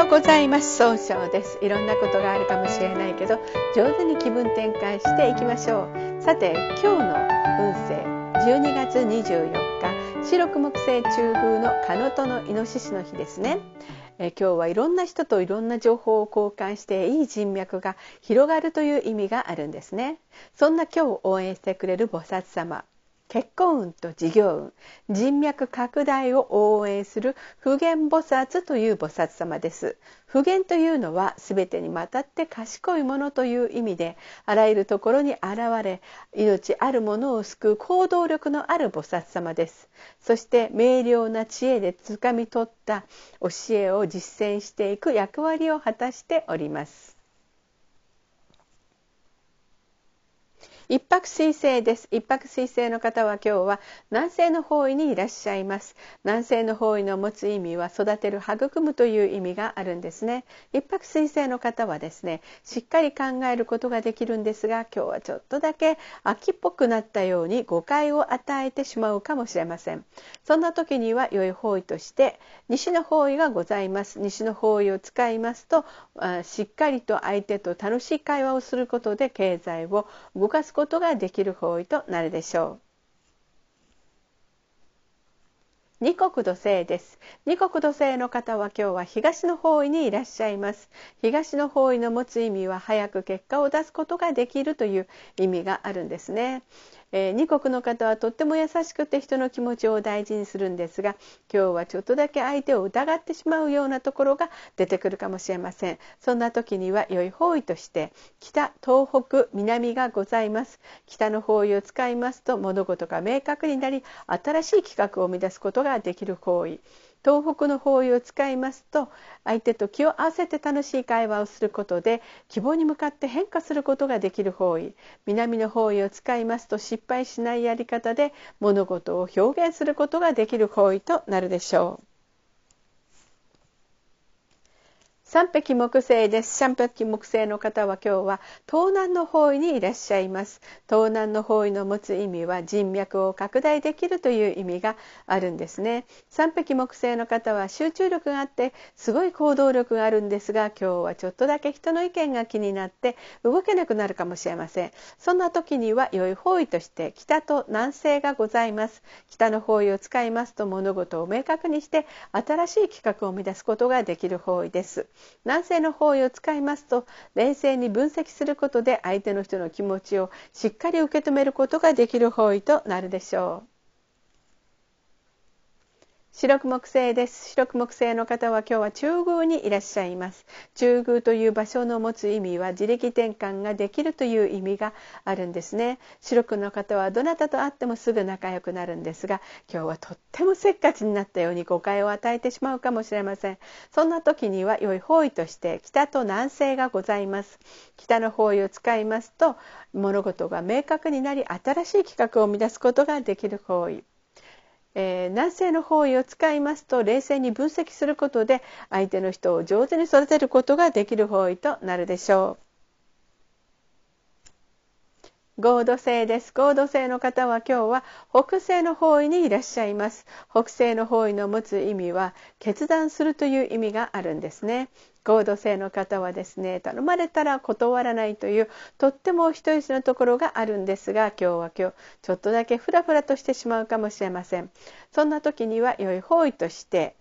ようございます。総称です。いろんなことがあるかもしれないけど上手に気分転換していきましょう。さて今日の運勢。12月24日。白く木星中宮のカノトのイノシシの日ですね。え今日はいろんな人といろんな情報を交換していい人脈が広がるという意味があるんですね。そんな今日応援してくれる菩薩様。結婚運と事業運人脈拡大を応援する普賢菩薩という菩薩様です。普賢というのは全てにわたって賢いものという意味であらゆるところに現れ命あるものを救う行動力のある菩薩様です。そして明瞭な知恵でつかみ取った教えを実践していく役割を果たしております。一泊水星です。一泊水星の方は今日は南西の方位にいらっしゃいます。南西の方位の持つ意味は育てる育むという意味があるんですね。一泊水星の方はですねしっかり考えることができるんですが今日はちょっとだけ秋っぽくなったように誤解を与えてしまうかもしれません。そんな時には良い方位として西の方位がございます。西の方位を使いますとしっかりと相手と楽しい会話をすることで経済を動かすことことができる方位となるでしょう。二国土星です。二国土星の方は今日は東の方位にいらっしゃいます。東の方位の持つ意味は早く結果を出すことができるという意味があるんですね。えー、二国の方はとっても優しくて人の気持ちを大事にするんですが今日はちょっとだけ相手を疑ってしまうようなところが出てくるかもしれません。そんな時には良い方位として北東北南がございます。北の方位を使いますと物事が明確になり新しい企画を生み出すことができる方位。東北の方位を使いますと相手と気を合わせて楽しい会話をすることで希望に向かって変化することができる方位南の方位を使いますと失敗しないやり方で物事を表現することができる方位となるでしょう。三匹木星です。三匹木星の方は今日は東南の方位にいらっしゃいます。東南の方位の持つ意味は人脈を拡大できるという意味があるんですね。三匹木星の方は集中力があってすごい行動力があるんですが今日はちょっとだけ人の意見が気になって動けなくなるかもしれません。そんな時には良い方位として北と南西がございます。北の方位を使いますと物事を明確にして新しい企画を生み出すことができる方位です。南西の方位を使いますと冷静に分析することで相手の人の気持ちをしっかり受け止めることができる方位となるでしょう。白く木星です。白く木星の方は今日は中宮にいらっしゃいます。中宮という場所の持つ意味は自力転換ができるという意味があるんですね。白くの方はどなたと会ってもすぐ仲良くなるんですが今日はとってもせっかちになったように誤解を与えてしまうかもしれません。そんな時には良い方位として北と南西がございます。北の方位を使いますと物事が明確になり新しい企画を生み出すことができる方位。えー、南西の方位を使いますと冷静に分析することで相手の人を上手に育てることができる方位となるでしょう。合土星です。合土星の方は今日は北西の方位にいらっしゃいます。北西の方位の持つ意味は決断するという意味があるんですね。合土星の方はですね頼まれたら断らないというとっても人よしのところがあるんですが今日は今日ちょっとだけフラフラとしてしまうかもしれませんそんな時には良い方位として、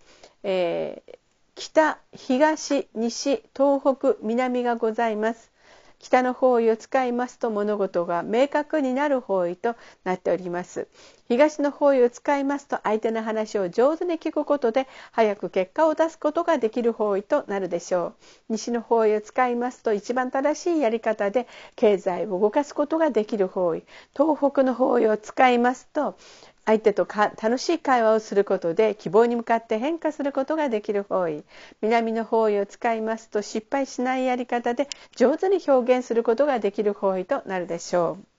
えー、北東西東北南がございます北の方位を使いますと物事が明確になる方位となっております。東の方位を使いますと相手の話を上手に聞くことで早く結果を出すことができる方位となるでしょう。西の方位を使いますと一番正しいやり方で経済を動かすことができる方位。東北の方位を使いますと相手と楽しい会話をすることで希望に向かって変化することができる方位南の方位を使いますと失敗しないやり方で上手に表現することができる方位となるでしょう。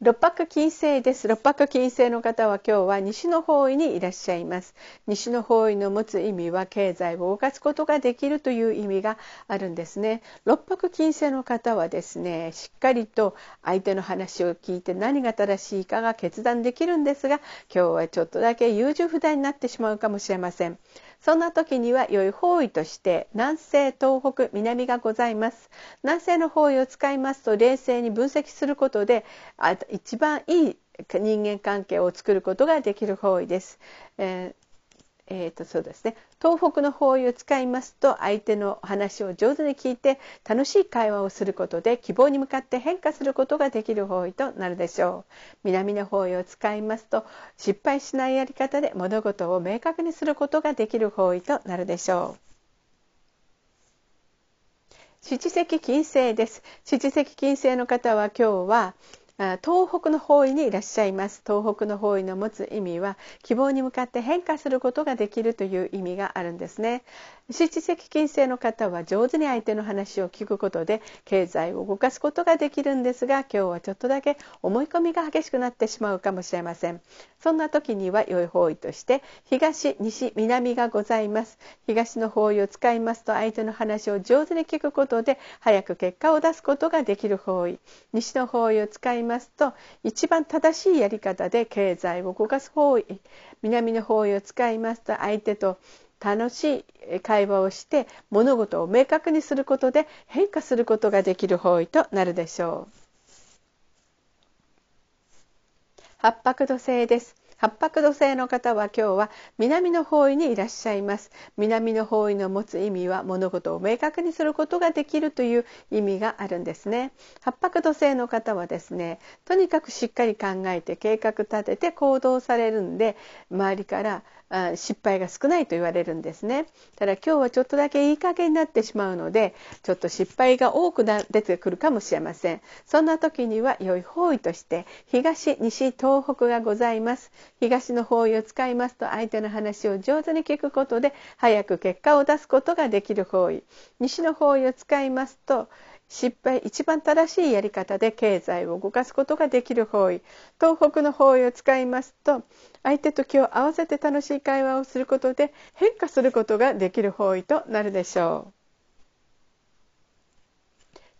六白金星です。六白金星の方は今日は西の方位にいらっしゃいます。西の方位の持つ意味は経済を動かすことができるという意味があるんですね。六白金星の方はですね、しっかりと相手の話を聞いて何が正しいかが決断できるんですが、今日はちょっとだけ優柔不断になってしまうかもしれません。そんな時には良い方位として南西東北南がございます。南西の方位を使いますと冷静に分析することで一番いい人間関係を作ることができる方位です、えーえー、とそうですね。東北の方位を使いますと相手の話を上手に聞いて楽しい会話をすることで希望に向かって変化することができる方位となるでしょう。南の方位を使いますと失敗しないやり方で物事を明確にすることができる方位となるでしょう。七石金星です。七石金星の方は今日は東北の方位にいらっしゃいます。東北の方位の持つ意味は希望に向かって変化することができるという意味があるんですね。七石金星の方は上手に相手の話を聞くことで経済を動かすことができるんですが今日はちょっとだけ思い込みが激しくなってしまうかもしれません。そんな時には良い方位として東西南がございます。東の方位を使いますと相手の話を上手に聞くことで早く結果を出すことができる方位。西の方位を使いますと一番正しいやり方で経済を動かす方位南の方位を使いますと相手と楽しい会話をして物事を明確にすることで変化することができる方位となるでしょう。八白土星です八白土星の方は今日は南の方位にいらっしゃいます。南の方位の持つ意味は物事を明確にすることができるという意味があるんですね。八白土星の方はですねとにかくしっかり考えて計画立てて行動されるんで周りから失敗が少ないと言われるんですね。ただ今日はちょっとだけいい加減になってしまうのでちょっと失敗が多くな出てくるかもしれません。そんな時には良い方位として東西東北がございます。東の方位を使いますと相手の話を上手に聞くことで早く結果を出すことができる方位。西の方位を使いますと失敗一番正しいやり方で経済を動かすことができる方位東北の方位を使いますと相手と気を合わせて楽しい会話をすることで変化することができる方位となるでしょう。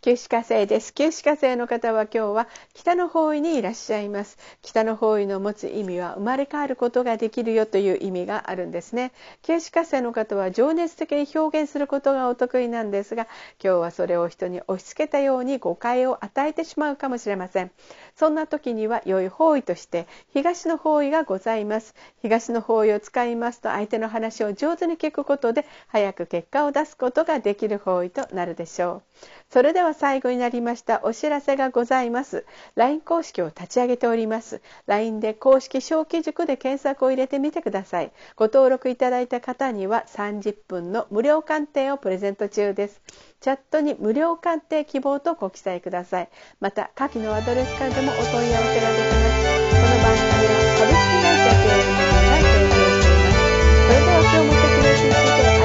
九死火星です。九死火星の方は今日は北の方位にいらっしゃいます。北の方位の持つ意味は生まれ変わることができるよという意味があるんですね。九死火星の方は情熱的に表現することがお得意なんですが、今日はそれを人に押し付けたように誤解を与えてしまうかもしれません。そんな時には良い方位として東の方位がございます。東の方位を使いますと相手の話を上手に聞くことで早く結果を出すことができる方位となるでしょう。それでは最後になりましたお知らせがございます。LINE 公式を立ち上げております。LINE で公式小規塾で検索を入れてみてください。ご登録いただいた方には30分の無料鑑定をプレゼント中です。チャットに無料鑑定希望とご記載ください。また下記のアドレスからでもお問い合わせができます。この番組は株式会社経営の提供していますそれでは今日も素敵な一日で